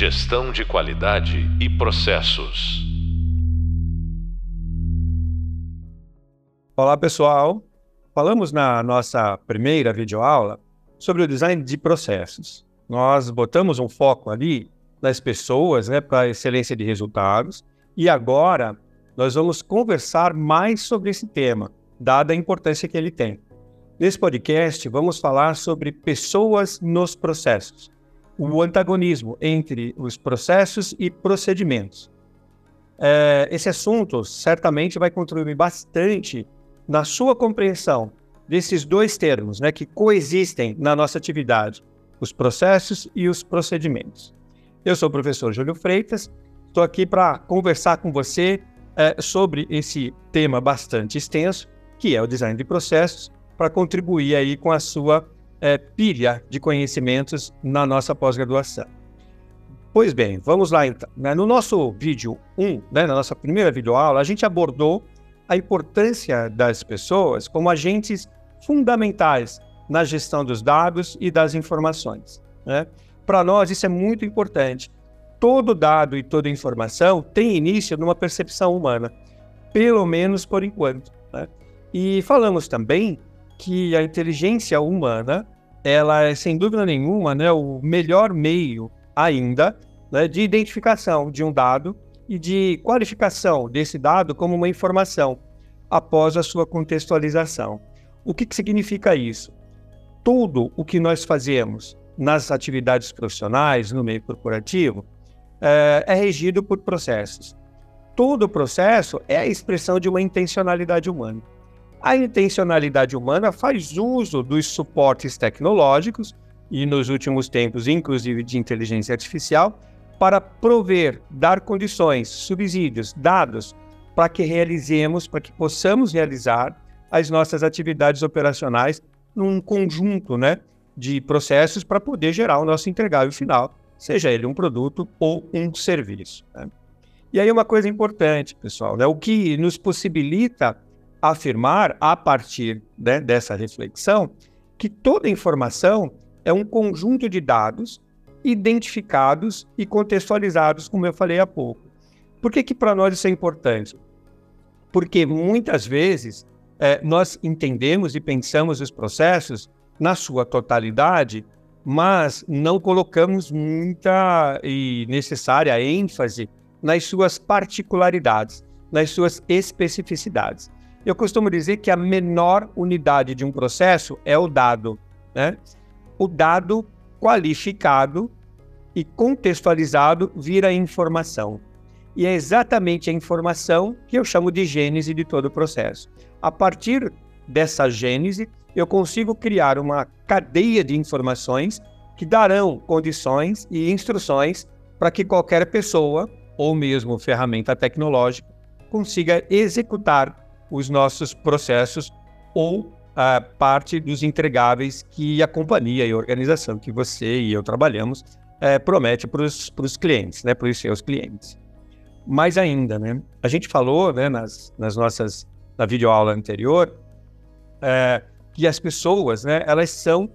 Gestão de qualidade e processos. Olá, pessoal. Falamos na nossa primeira videoaula sobre o design de processos. Nós botamos um foco ali nas pessoas, né, para excelência de resultados, e agora nós vamos conversar mais sobre esse tema, dada a importância que ele tem. Nesse podcast, vamos falar sobre pessoas nos processos, o antagonismo entre os processos e procedimentos. É, esse assunto certamente vai contribuir bastante na sua compreensão desses dois termos né, que coexistem na nossa atividade, os processos e os procedimentos. Eu sou o professor Júlio Freitas, estou aqui para conversar com você é, sobre esse tema bastante extenso, que é o design de processos, para contribuir aí com a sua é, pilha de conhecimentos na nossa pós-graduação. Pois bem, vamos lá então. Né, no nosso vídeo 1, né, na nossa primeira videoaula, a gente abordou a importância das pessoas como agentes fundamentais na gestão dos dados e das informações. Né? Para nós, isso é muito importante. Todo dado e toda informação tem início numa percepção humana, pelo menos por enquanto. Né? E falamos também que a inteligência humana, ela é sem dúvida nenhuma né, o melhor meio ainda né, de identificação de um dado e de qualificação desse dado como uma informação após a sua contextualização. O que, que significa isso? Tudo o que nós fazemos nas atividades profissionais, no meio corporativo, é, é regido por processos. Todo processo é a expressão de uma intencionalidade humana. A intencionalidade humana faz uso dos suportes tecnológicos e, nos últimos tempos, inclusive de inteligência artificial, para prover, dar condições, subsídios, dados para que realizemos, para que possamos realizar as nossas atividades operacionais num conjunto, né, de processos para poder gerar o nosso entregável final, seja ele um produto ou um serviço. Né? E aí uma coisa importante, pessoal, né? o que nos possibilita afirmar, a partir né, dessa reflexão, que toda informação é um conjunto de dados identificados e contextualizados, como eu falei há pouco. Por que, que para nós isso é importante? Porque muitas vezes é, nós entendemos e pensamos os processos na sua totalidade, mas não colocamos muita e necessária ênfase nas suas particularidades, nas suas especificidades. Eu costumo dizer que a menor unidade de um processo é o dado, né? O dado qualificado e contextualizado vira informação. E é exatamente a informação que eu chamo de gênese de todo o processo. A partir dessa gênese, eu consigo criar uma cadeia de informações que darão condições e instruções para que qualquer pessoa, ou mesmo ferramenta tecnológica, consiga executar os nossos processos ou a parte dos entregáveis que a companhia e a organização que você e eu trabalhamos é, promete para os clientes, né, para os seus clientes. Mais ainda, né, a gente falou né, nas, nas nossas na videoaula anterior, é, que as pessoas, né, elas são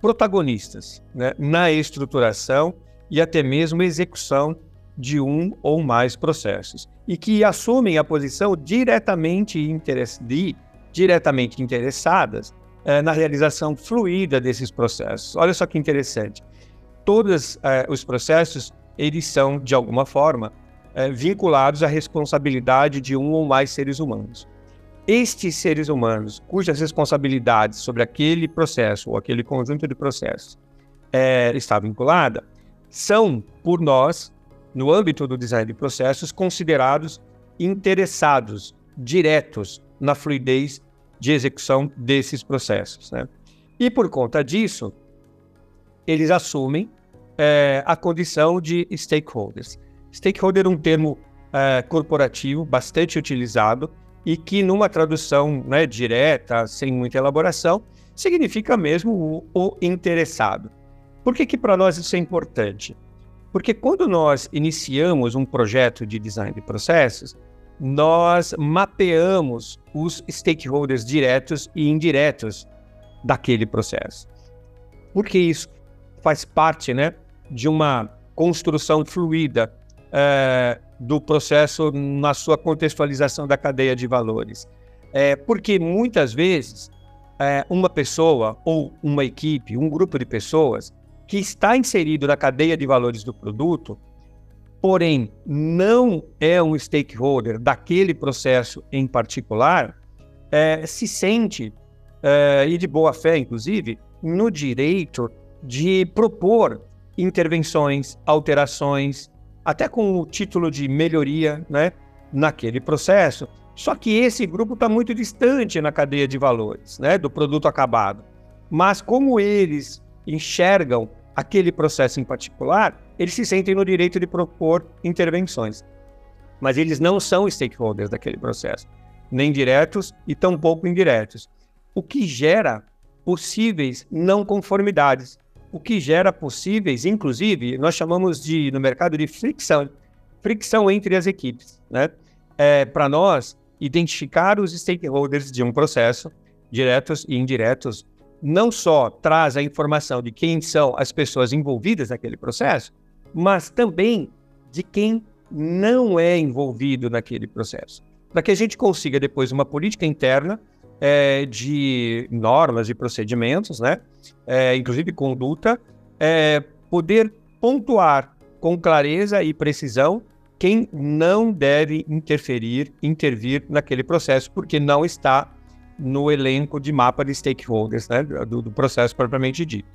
protagonistas né, na estruturação e até mesmo execução de um ou mais processos e que assumem a posição diretamente, interess de, diretamente interessadas é, na realização fluida desses processos. Olha só que interessante. Todos é, os processos eles são de alguma forma é, vinculados à responsabilidade de um ou mais seres humanos estes seres humanos, cujas responsabilidades sobre aquele processo ou aquele conjunto de processos está vinculada, são, por nós, no âmbito do design de processos, considerados interessados, diretos na fluidez de execução desses processos. Né? E por conta disso, eles assumem é, a condição de stakeholders. Stakeholder é um termo é, corporativo bastante utilizado e que numa tradução né, direta, sem muita elaboração, significa mesmo o, o interessado. Por que, que para nós isso é importante? Porque quando nós iniciamos um projeto de design de processos, nós mapeamos os stakeholders diretos e indiretos daquele processo. Porque isso faz parte né, de uma construção fluida é, do processo na sua contextualização da cadeia de valores. É, porque muitas vezes é, uma pessoa ou uma equipe, um grupo de pessoas que está inserido na cadeia de valores do produto, porém não é um stakeholder daquele processo em particular, é, se sente, é, e de boa fé, inclusive, no direito de propor intervenções, alterações, até com o título de melhoria né, naquele processo. Só que esse grupo está muito distante na cadeia de valores né, do produto acabado. Mas como eles enxergam aquele processo em particular, eles se sentem no direito de propor intervenções. Mas eles não são stakeholders daquele processo, nem diretos e tampouco indiretos. O que gera possíveis não conformidades, o que gera possíveis, inclusive, nós chamamos de no mercado de fricção, fricção entre as equipes, né? É, Para nós identificar os stakeholders de um processo, diretos e indiretos, não só traz a informação de quem são as pessoas envolvidas naquele processo, mas também de quem não é envolvido naquele processo. Para que a gente consiga depois uma política interna é, de normas e procedimentos, né? É, inclusive conduta, é, poder pontuar com clareza e precisão quem não deve interferir, intervir naquele processo, porque não está no elenco de mapa de stakeholders né, do, do processo propriamente dito.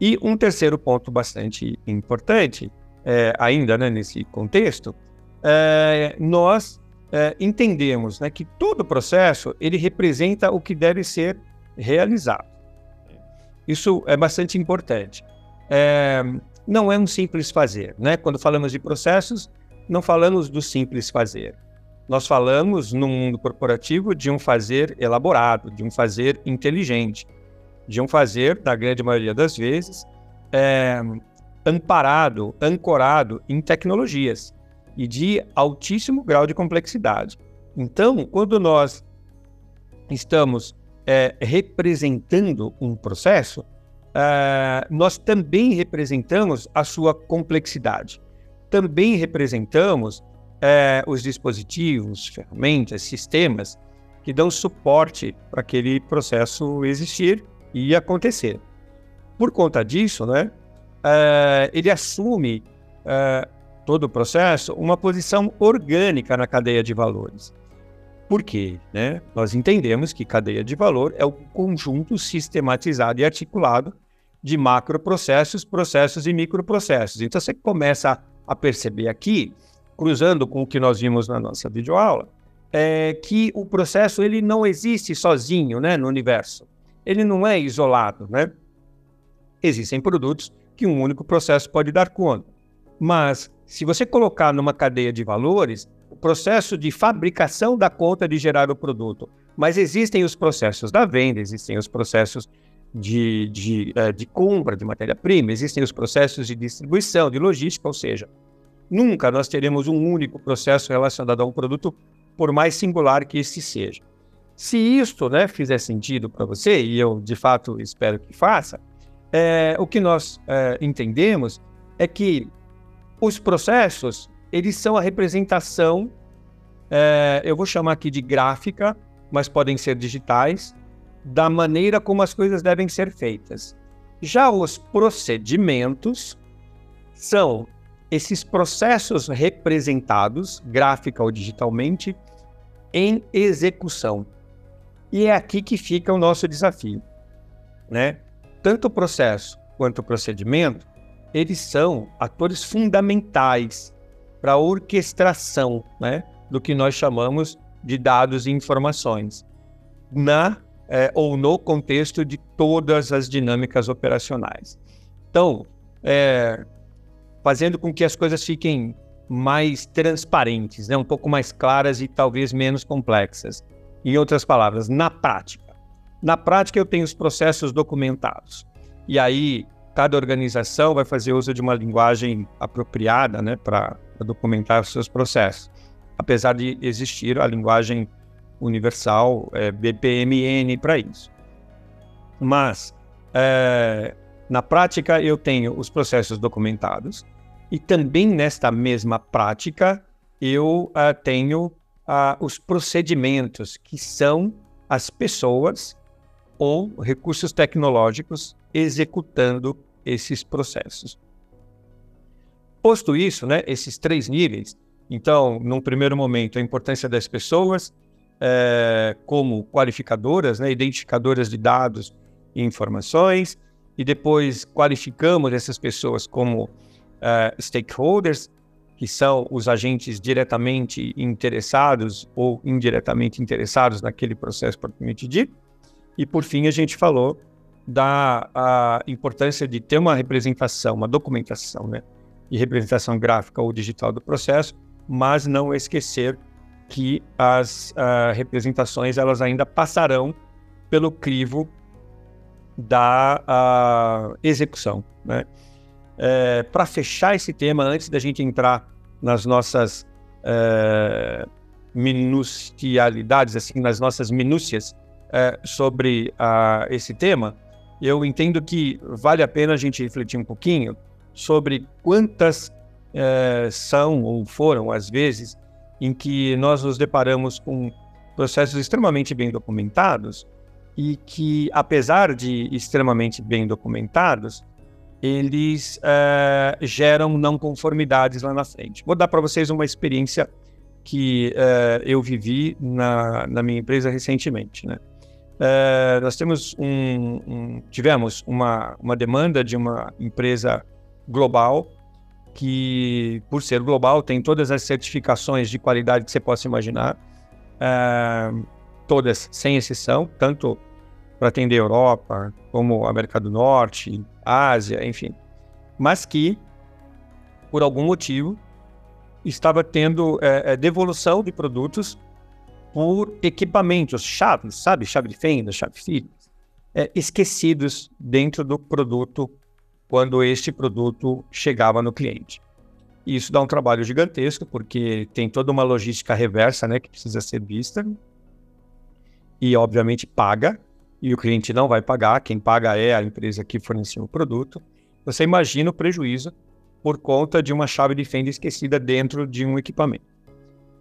E um terceiro ponto bastante importante, é, ainda né, nesse contexto, é, nós é, entendemos né, que todo processo ele representa o que deve ser realizado. Isso é bastante importante. É, não é um simples fazer. Né? Quando falamos de processos, não falamos do simples fazer. Nós falamos no mundo corporativo de um fazer elaborado, de um fazer inteligente, de um fazer, na grande maioria das vezes, é, amparado, ancorado em tecnologias e de altíssimo grau de complexidade. Então, quando nós estamos é, representando um processo, é, nós também representamos a sua complexidade. Também representamos é, os dispositivos, ferramentas, sistemas que dão suporte para aquele processo existir e acontecer. Por conta disso, né, é, ele assume é, todo o processo uma posição orgânica na cadeia de valores. Por quê? Né? Nós entendemos que cadeia de valor é o conjunto sistematizado e articulado de macroprocessos, processos e microprocessos. Então você começa a perceber aqui cruzando com o que nós vimos na nossa videoaula, é que o processo ele não existe sozinho né, no universo. Ele não é isolado. Né? Existem produtos que um único processo pode dar conta. Mas, se você colocar numa cadeia de valores, o processo de fabricação dá conta de gerar o produto. Mas existem os processos da venda, existem os processos de, de, eh, de compra de matéria-prima, existem os processos de distribuição, de logística, ou seja, Nunca nós teremos um único processo relacionado a um produto, por mais singular que esse seja. Se isto né, fizer sentido para você, e eu de fato espero que faça, é, o que nós é, entendemos é que os processos eles são a representação, é, eu vou chamar aqui de gráfica, mas podem ser digitais, da maneira como as coisas devem ser feitas. Já os procedimentos são esses processos representados, gráfica ou digitalmente, em execução. E é aqui que fica o nosso desafio. Né? Tanto o processo quanto o procedimento, eles são atores fundamentais para a orquestração né, do que nós chamamos de dados e informações, na é, ou no contexto de todas as dinâmicas operacionais. Então, é, fazendo com que as coisas fiquem mais transparentes, né? um pouco mais claras e talvez menos complexas. Em outras palavras, na prática. Na prática, eu tenho os processos documentados. E aí, cada organização vai fazer uso de uma linguagem apropriada né, para documentar os seus processos. Apesar de existir a linguagem universal é, BPMN para isso. Mas, é, Na prática, eu tenho os processos documentados e também nesta mesma prática eu uh, tenho uh, os procedimentos, que são as pessoas ou recursos tecnológicos executando esses processos. Posto isso, né, esses três níveis, então, num primeiro momento, a importância das pessoas é, como qualificadoras, né, identificadoras de dados e informações, e depois qualificamos essas pessoas como uh, stakeholders, que são os agentes diretamente interessados ou indiretamente interessados naquele processo propriamente dito. E por fim, a gente falou da importância de ter uma representação, uma documentação, né, de representação gráfica ou digital do processo, mas não esquecer que as uh, representações elas ainda passarão pelo crivo da uh, execução. Né? É, Para fechar esse tema, antes da gente entrar nas nossas é, minucialidades, assim, nas nossas minúcias é, sobre uh, esse tema, eu entendo que vale a pena a gente refletir um pouquinho sobre quantas é, são ou foram as vezes em que nós nos deparamos com processos extremamente bem documentados e que, apesar de extremamente bem documentados, eles é, geram não conformidades lá na frente. Vou dar para vocês uma experiência que é, eu vivi na, na, minha empresa recentemente. Né? É, nós temos um, um, tivemos uma, uma demanda de uma empresa global que, por ser global, tem todas as certificações de qualidade que você possa imaginar, todas sem exceção, tanto para atender Europa, como América do Norte, Ásia, enfim, mas que, por algum motivo, estava tendo é, devolução de produtos por equipamentos, chaves, sabe, chave de fenda, chave de é, esquecidos dentro do produto quando este produto chegava no cliente. E isso dá um trabalho gigantesco, porque tem toda uma logística reversa né, que precisa ser vista. E, obviamente, paga. E o cliente não vai pagar. Quem paga é a empresa que forneceu o produto. Você imagina o prejuízo por conta de uma chave de fenda esquecida dentro de um equipamento.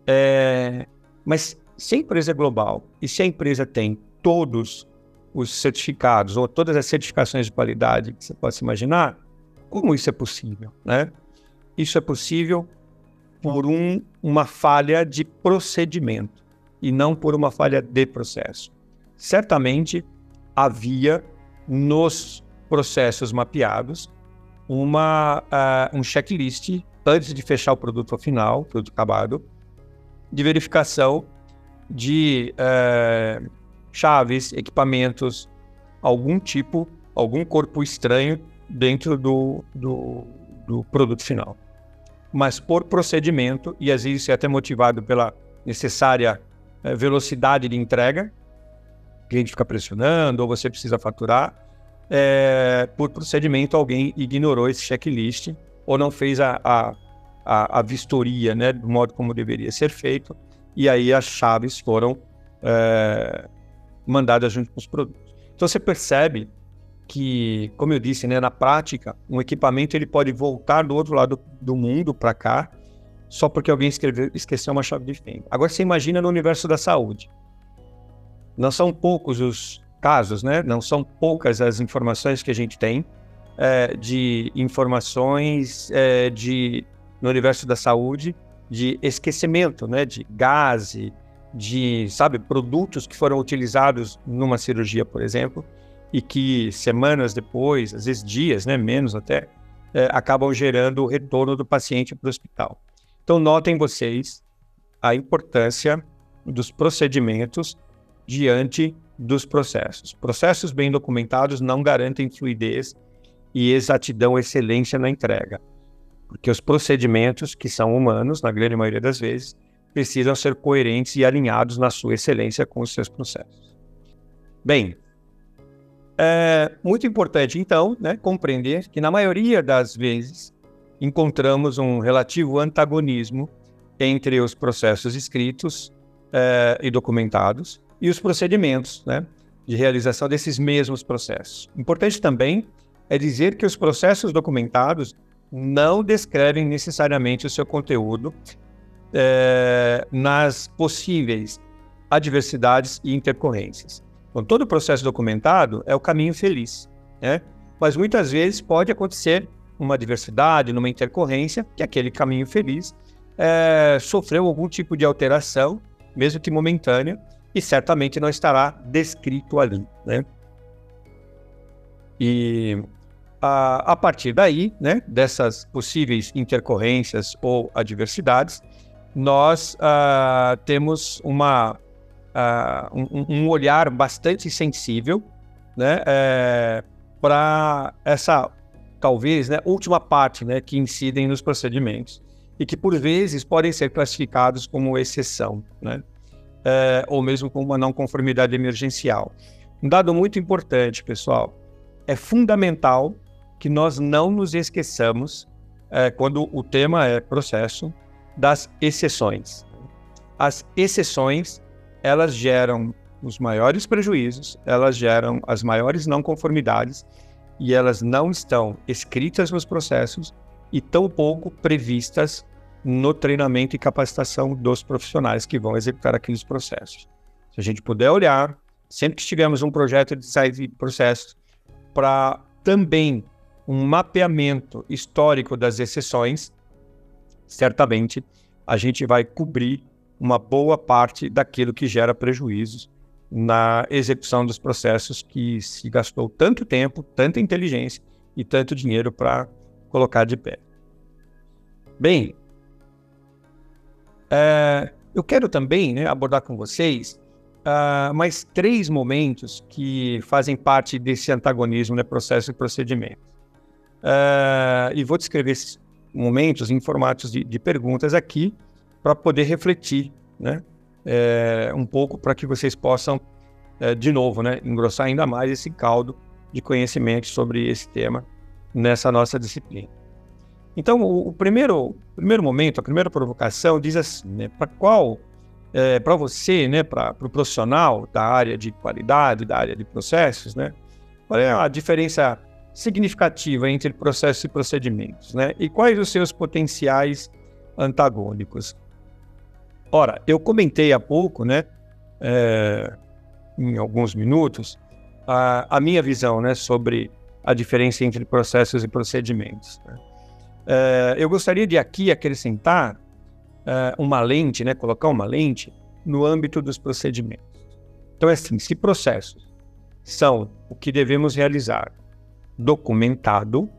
É... Mas se a empresa é global e se a empresa tem todos os certificados ou todas as certificações de qualidade que você possa imaginar, como isso é possível, né? Isso é possível por um, uma falha de procedimento e não por uma falha de processo. Certamente havia nos processos mapeados uma, uh, um checklist antes de fechar o produto final, produto acabado, de verificação de uh, chaves, equipamentos, algum tipo, algum corpo estranho dentro do, do, do produto final. Mas por procedimento, e às vezes é até motivado pela necessária eh, velocidade de entrega, cliente fica pressionando, ou você precisa faturar, é, por procedimento alguém ignorou esse checklist ou não fez a, a, a, a vistoria né, do modo como deveria ser feito, e aí as chaves foram é, mandadas junto com os produtos. Então você percebe que, como eu disse, né, na prática, um equipamento ele pode voltar do outro lado do mundo para cá só porque alguém escreveu, esqueceu uma chave de fenda. Agora você imagina no universo da saúde. Não são poucos os casos, né? Não são poucas as informações que a gente tem é, de informações é, de no universo da saúde de esquecimento, né? De gás, de, sabe, produtos que foram utilizados numa cirurgia, por exemplo, e que semanas depois, às vezes dias, né, menos até, é, acabam gerando o retorno do paciente para o hospital. Então, notem vocês a importância dos procedimentos diante dos processos. Processos bem documentados não garantem fluidez e exatidão, excelência na entrega, porque os procedimentos, que são humanos, na grande maioria das vezes, precisam ser coerentes e alinhados na sua excelência com os seus processos. Bem, é muito importante, então, né, compreender que, na maioria das vezes, encontramos um relativo antagonismo entre os processos escritos é, e documentados e os procedimentos né, de realização desses mesmos processos. Importante também é dizer que os processos documentados não descrevem necessariamente o seu conteúdo é, nas possíveis adversidades e intercorrências. Então, todo processo documentado é o caminho feliz, né? mas muitas vezes pode acontecer uma adversidade, numa intercorrência, que aquele caminho feliz é, sofreu algum tipo de alteração, mesmo que momentânea, e certamente não estará descrito ali. Né? E a, a partir daí, né, dessas possíveis intercorrências ou adversidades, nós uh, temos uma, uh, um, um, olhar bastante sensível né, é, para essa, talvez, né, última parte né, que incidem nos procedimentos e que, por vezes, podem ser classificados como exceção, né, é, ou mesmo como uma não conformidade emergencial. Um dado muito importante, pessoal, é fundamental que nós não nos esqueçamos, é, quando o tema é processo, das exceções. As exceções, elas geram os maiores prejuízos, elas geram as maiores não conformidades e elas não estão escritas nos processos e tampouco previstas no treinamento e capacitação dos profissionais que vão executar aqueles processos. Se a gente puder olhar, sempre que tivermos um projeto de design de processos, para também um mapeamento histórico das exceções, certamente a gente vai cobrir uma boa parte daquilo que gera prejuízos na execução dos processos que se gastou tanto tempo, tanta inteligência e tanto dinheiro para colocar de pé. Bem, é, eu quero também né, abordar com vocês uh, mais três momentos que fazem parte desse antagonismo, né, processo e procedimento. Uh, e vou descrever esses momentos em formatos de, de perguntas aqui para poder refletir, né, é, um pouco para que vocês possam, de novo, né, engrossar ainda mais esse caldo de conhecimento sobre esse tema nessa nossa disciplina. Então, o, o primeiro, primeiro momento, a primeira provocação diz assim, né, para qual, é, para você, né, para o pro profissional da área de qualidade, da área de processos, né, qual é a diferença significativa entre processos e procedimentos, né, e quais os seus potenciais antagônicos? Ora, eu comentei há pouco, né, é, em alguns minutos, a, a minha visão, né, sobre a diferença entre processos e procedimentos. Né? Uh, eu gostaria de aqui acrescentar uh, uma lente, né, colocar uma lente no âmbito dos procedimentos. Então, é assim: se processos são o que devemos realizar documentado,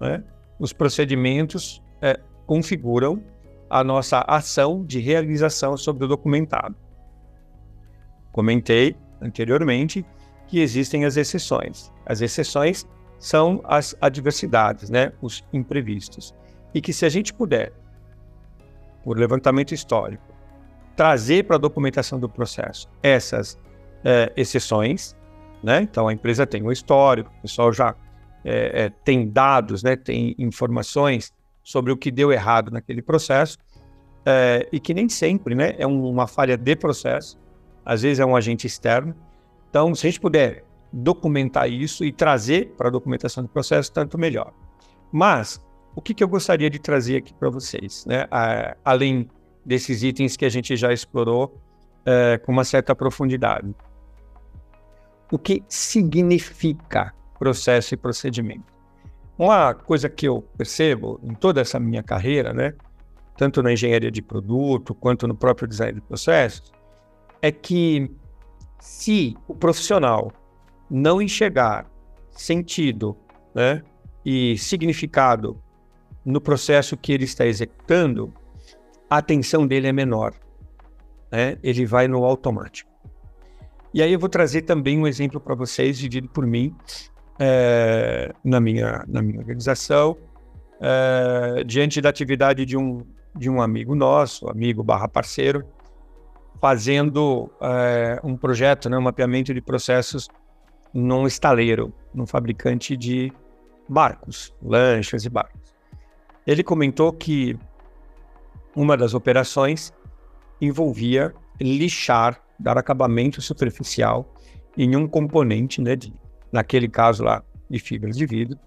né, os procedimentos uh, configuram a nossa ação de realização sobre o documentado. Comentei anteriormente que existem as exceções. As exceções são as adversidades, né? os imprevistos. E que se a gente puder, por levantamento histórico, trazer para a documentação do processo essas é, exceções, né? então a empresa tem um histórico, o pessoal já é, é, tem dados, né? tem informações sobre o que deu errado naquele processo, é, e que nem sempre né? é uma falha de processo, às vezes é um agente externo. Então, se a gente puder documentar isso e trazer para a documentação do processo, tanto melhor. Mas, o que, que eu gostaria de trazer aqui para vocês, né? A, além desses itens que a gente já explorou é, com uma certa profundidade. O que significa processo e procedimento? Uma coisa que eu percebo em toda essa minha carreira, né, tanto na engenharia de produto quanto no próprio design de processos, é que se o profissional não enxergar sentido né, e significado no processo que ele está executando, a atenção dele é menor. Né? Ele vai no automático. E aí eu vou trazer também um exemplo para vocês, vivido por mim é, na, minha, na minha organização, é, diante da atividade de um, de um amigo nosso, amigo barra parceiro, fazendo é, um projeto, né, um mapeamento de processos num estaleiro, num fabricante de barcos, lanchas e barcos. Ele comentou que uma das operações envolvia lixar, dar acabamento superficial em um componente, né, de, naquele caso lá, de fibras de vidro,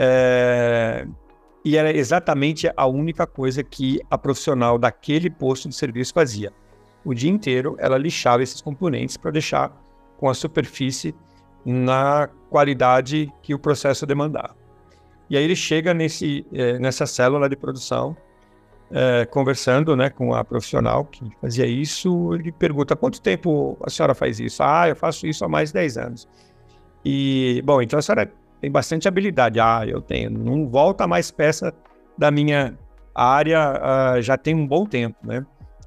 É, e era exatamente a única coisa que a profissional daquele posto de serviço fazia. O dia inteiro ela lixava esses componentes para deixar com a superfície na qualidade que o processo demandava. E aí ele chega nesse, é, nessa célula de produção, é, conversando né, com a profissional que fazia isso, ele pergunta, quanto tempo a senhora faz isso? Ah, eu faço isso há mais de 10 anos. E, bom, então a senhora tem bastante habilidade. Ah, eu tenho. Não volta mais peça da minha área, uh, já tem um bom tempo, né?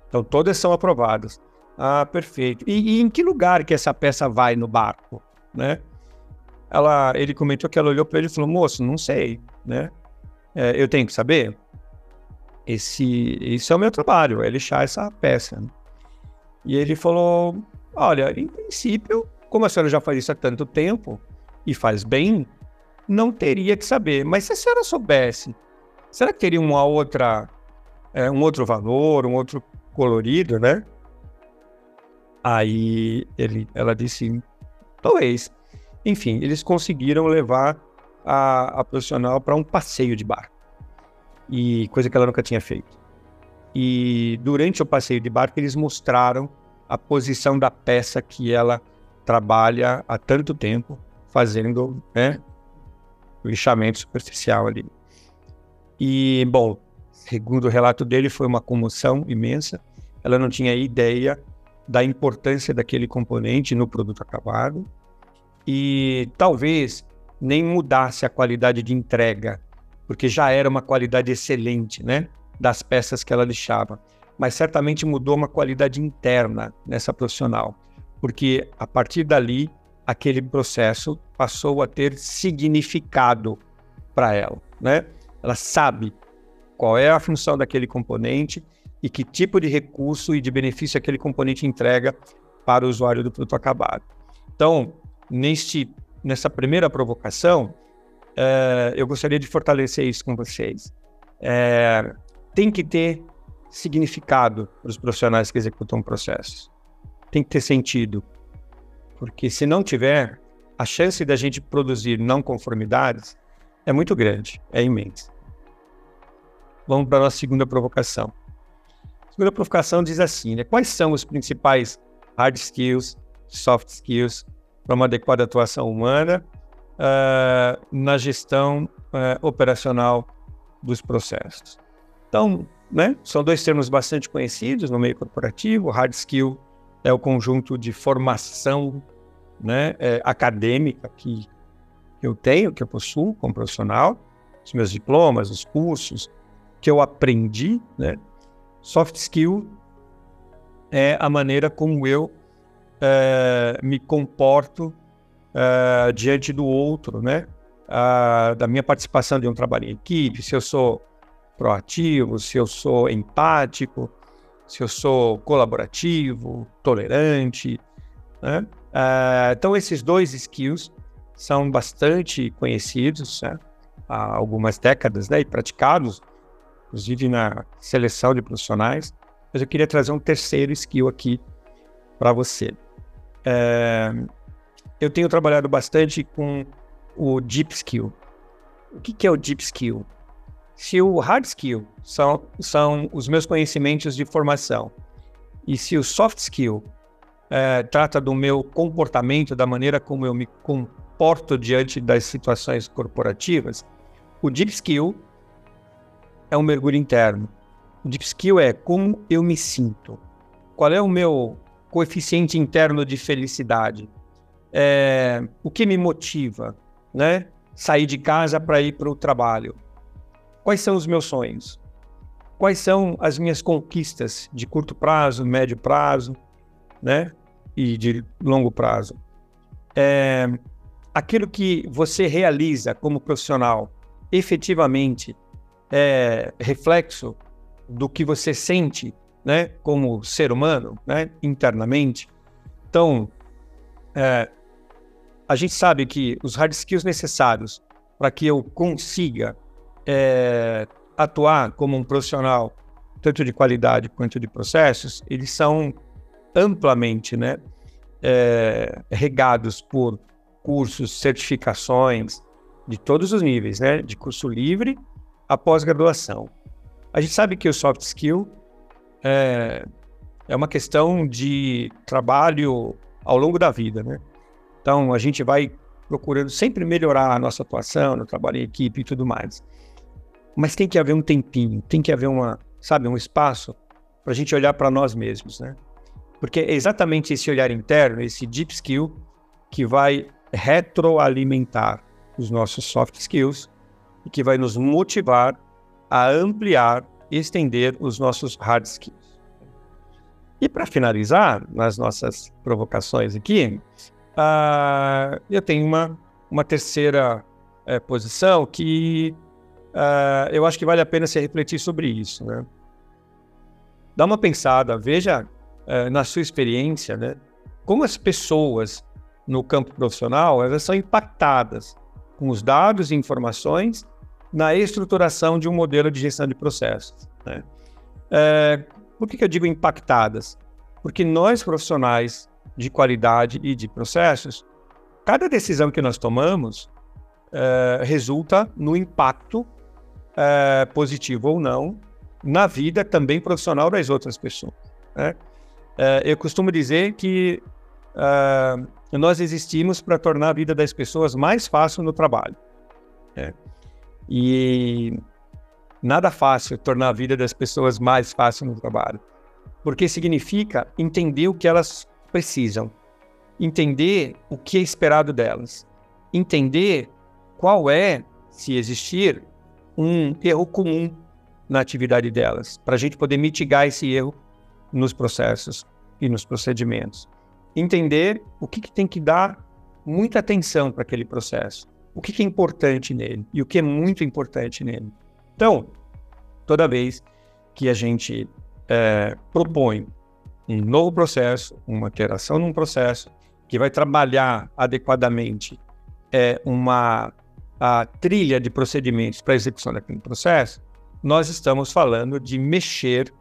Então todas são aprovadas. Ah, perfeito. E, e, em que lugar que essa peça vai no barco, né? Ela, ele comentou que ela olhou para ele e falou, moço, não sei, né? É, eu tenho que saber. Esse, esse é o meu trabalho, é lixar essa peça. E ele falou, olha, em princípio, como a senhora já faz isso há tanto tempo e faz bem, não teria que saber. Mas se a senhora soubesse, será que teria uma outra, é, um outro valor, um outro colorido, né? Aí ele, ela disse, talvez. Enfim, eles conseguiram levar a, a profissional para um passeio de barco. E coisa que ela nunca tinha feito. E durante o passeio de barco eles mostraram a posição da peça que ela trabalha há tanto tempo fazendo né, lixamento superficial ali. E, bom, segundo o relato dele, foi uma comoção imensa. Ela não tinha ideia da importância daquele componente no produto acabado e talvez nem mudasse a qualidade de entrega, porque já era uma qualidade excelente, né, das peças que ela lixava, mas certamente mudou uma qualidade interna nessa profissional, porque a partir dali aquele processo passou a ter significado para ela, né? Ela sabe qual é a função daquele componente e que tipo de recurso e de benefício aquele componente entrega para o usuário do produto acabado. Então, neste, nessa primeira provocação, é, eu gostaria de fortalecer isso com vocês. É, tem que ter significado para os profissionais que executam processos. Tem que ter sentido. Porque se não tiver, a chance da gente produzir não conformidades é muito grande, é imensa. Vamos para a nossa segunda provocação. Segunda provocação diz assim: né, quais são os principais hard skills, soft skills para uma adequada atuação humana uh, na gestão uh, operacional dos processos? Então, né, são dois termos bastante conhecidos no meio corporativo. Hard skill é o conjunto de formação né, é, acadêmica que eu tenho, que eu possuo como profissional, os meus diplomas, os cursos que eu aprendi, né? Soft skill é a maneira como eu é, me comporto é, diante do outro, né? A, da minha participação de um trabalho em equipe, se eu sou proativo, se eu sou empático, se eu sou colaborativo, tolerante, né? Uh, então, esses dois skills são bastante conhecidos né? há algumas décadas né? e praticados, inclusive na seleção de profissionais. Mas eu queria trazer um terceiro skill aqui para você. Uh, eu tenho trabalhado bastante com o deep skill. O que, que é o deep skill? Se o hard skill são, são os meus conhecimentos de formação e se o soft skill é, trata do meu comportamento, da maneira como eu me comporto diante das situações corporativas, o Deep Skill é um mergulho interno. O Deep Skill é como eu me sinto. Qual é o meu coeficiente interno de felicidade? É, o que me motiva, né? Sair de casa para ir para o trabalho. Quais são os meus sonhos? Quais são as minhas conquistas de curto prazo, médio prazo, né? e de longo prazo. É, aquilo que você realiza como profissional efetivamente é reflexo do que você sente né, como ser humano né, internamente. Então, é, a gente sabe que os hard skills necessários para que eu consiga é, atuar como um profissional, tanto de qualidade quanto de processos, eles são amplamente né, é, regados por cursos, certificações, de todos os níveis, né? De curso livre a pós-graduação. A gente sabe que o soft skill é, é uma questão de trabalho ao longo da vida, né? Então, a gente vai procurando sempre melhorar a nossa atuação no trabalho em equipe e tudo mais. Mas tem que haver um tempinho, tem que haver uma, sabe, um espaço para a gente olhar para nós mesmos, né? Porque é exatamente esse olhar interno, esse deep skill, que vai retroalimentar os nossos soft skills e que vai nos motivar a ampliar e estender os nossos hard skills. E para finalizar, nas nossas provocações aqui, uh, eu tenho uma, uma terceira uh, posição que uh, eu acho que vale a pena se refletir sobre isso. Né? Dá uma pensada, veja eh, na sua experiência, né, como as pessoas no campo profissional elas são impactadas com os dados e informações na estruturação de um modelo de gestão de processos. Né? É, por que, que eu digo impactadas? Porque nós, profissionais de qualidade e de processos, cada decisão que nós tomamos é, resulta no impacto é, positivo ou não na vida também profissional das outras pessoas. Né? É, eu costumo dizer que é, nós existimos para tornar a vida das pessoas mais fácil no trabalho. É. E nada fácil tornar a vida das pessoas mais fácil no trabalho, porque significa entender o que elas precisam, entender o que é esperado delas, entender qual é, se existir, um erro comum na atividade delas, para a gente poder mitigar esse erro nos processos e nos procedimentos. Entender o que, que tem que dar muita atenção para aquele processo, o que, é importante nele e o que é muito importante nele. Então, toda vez que a gente é, propõe um novo processo, uma alteração num processo, que vai trabalhar adequadamente é, uma trilha de procedimentos para execução daquele processo, nós estamos falando de mexer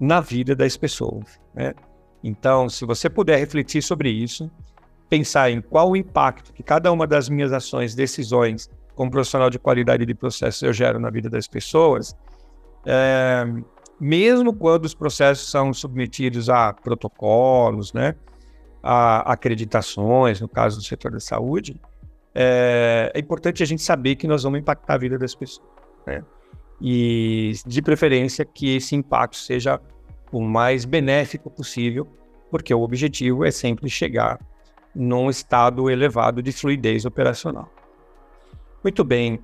na vida das pessoas. Né? Então, se você puder refletir sobre isso, pensar em qual o impacto que cada uma das minhas ações, decisões, como profissional de qualidade de processo, eu gero na vida das pessoas, é, mesmo quando os processos são submetidos a protocolos, né, a acreditações, no caso do setor da saúde, é, é importante a gente saber que nós vamos impactar a vida das pessoas. Né? E, de preferência, que esse impacto seja o mais benéfico possível, porque o objetivo é sempre chegar num estado elevado de fluidez operacional. Muito bem.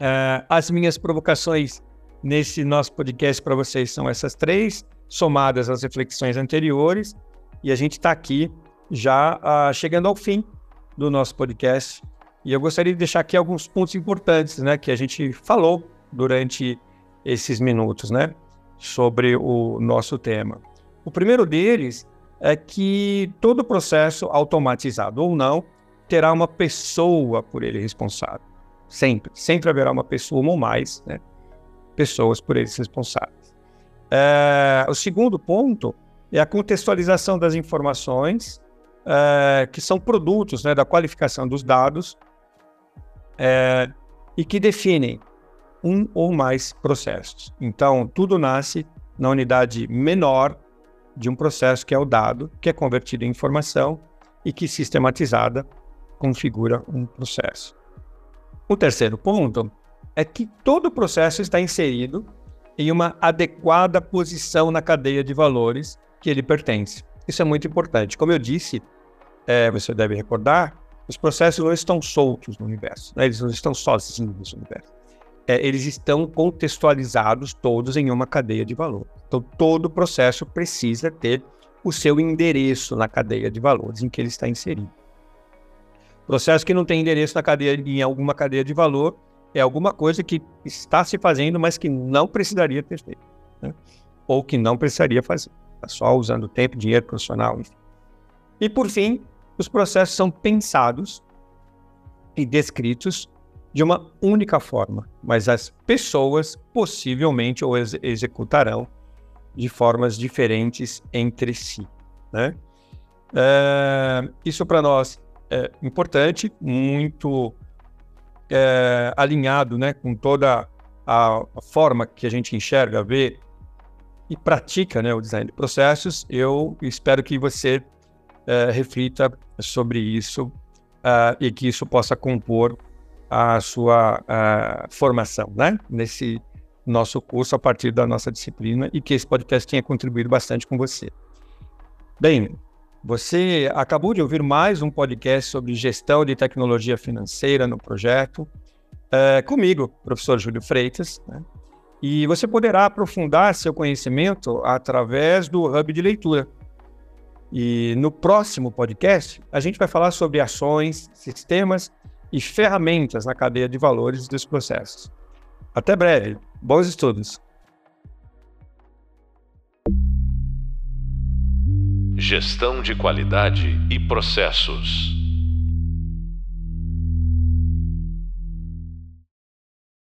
Uh, as minhas provocações nesse nosso podcast para vocês são essas três, somadas às reflexões anteriores, e a gente está aqui já uh, chegando ao fim do nosso podcast. E eu gostaria de deixar aqui alguns pontos importantes, né, que a gente falou durante esses minutos, né, sobre o nosso tema. O primeiro deles é que todo processo, automatizado ou não, terá uma pessoa por ele responsável. Sempre. Sempre haverá uma pessoa ou mais, né? Pessoas por eles responsáveis. É, o segundo ponto é a contextualização das informações, é, que são produtos né, da qualificação dos dados é, e que definem um ou mais processos. Então, tudo nasce na unidade menor de um processo que é o dado, que é convertido em informação e que sistematizada configura um processo. O terceiro ponto é que todo o processo está inserido em uma adequada posição na cadeia de valores que ele pertence. Isso é muito importante. Como eu disse, é, você deve recordar, os processos não estão soltos no universo, né? eles não estão sozinhos no universo é, eles estão contextualizados todos em uma cadeia de valor. Então, todo processo precisa ter o seu endereço na cadeia de valores em que ele está inserido. Processo que não tem endereço na cadeia, em alguma cadeia de valor é alguma coisa que está se fazendo, mas que não precisaria ter feito. Né? Ou que não precisaria fazer. Está só usando tempo, dinheiro profissional, enfim. E, por fim, os processos são pensados e descritos de uma única forma, mas as pessoas possivelmente ou ex executarão de formas diferentes entre si. Né? É, isso para nós é importante, muito é, alinhado né, com toda a, forma que a gente enxerga, vê e pratica né, o design de processos, eu espero que você é, reflita sobre isso uh, e que isso possa compor a sua uh, formação né, nesse nosso curso a partir da nossa disciplina e que esse podcast tenha contribuído bastante com você. Bem, você acabou de ouvir mais um podcast sobre gestão de tecnologia financeira no projeto, é, comigo, professor Júlio Freitas, né? e você poderá aprofundar seu conhecimento através do Hub de Leitura. E no próximo podcast, a gente vai falar sobre ações, sistemas e ferramentas na cadeia de valores dos processos. Até breve. Bons estudos. Gestão de qualidade e processos.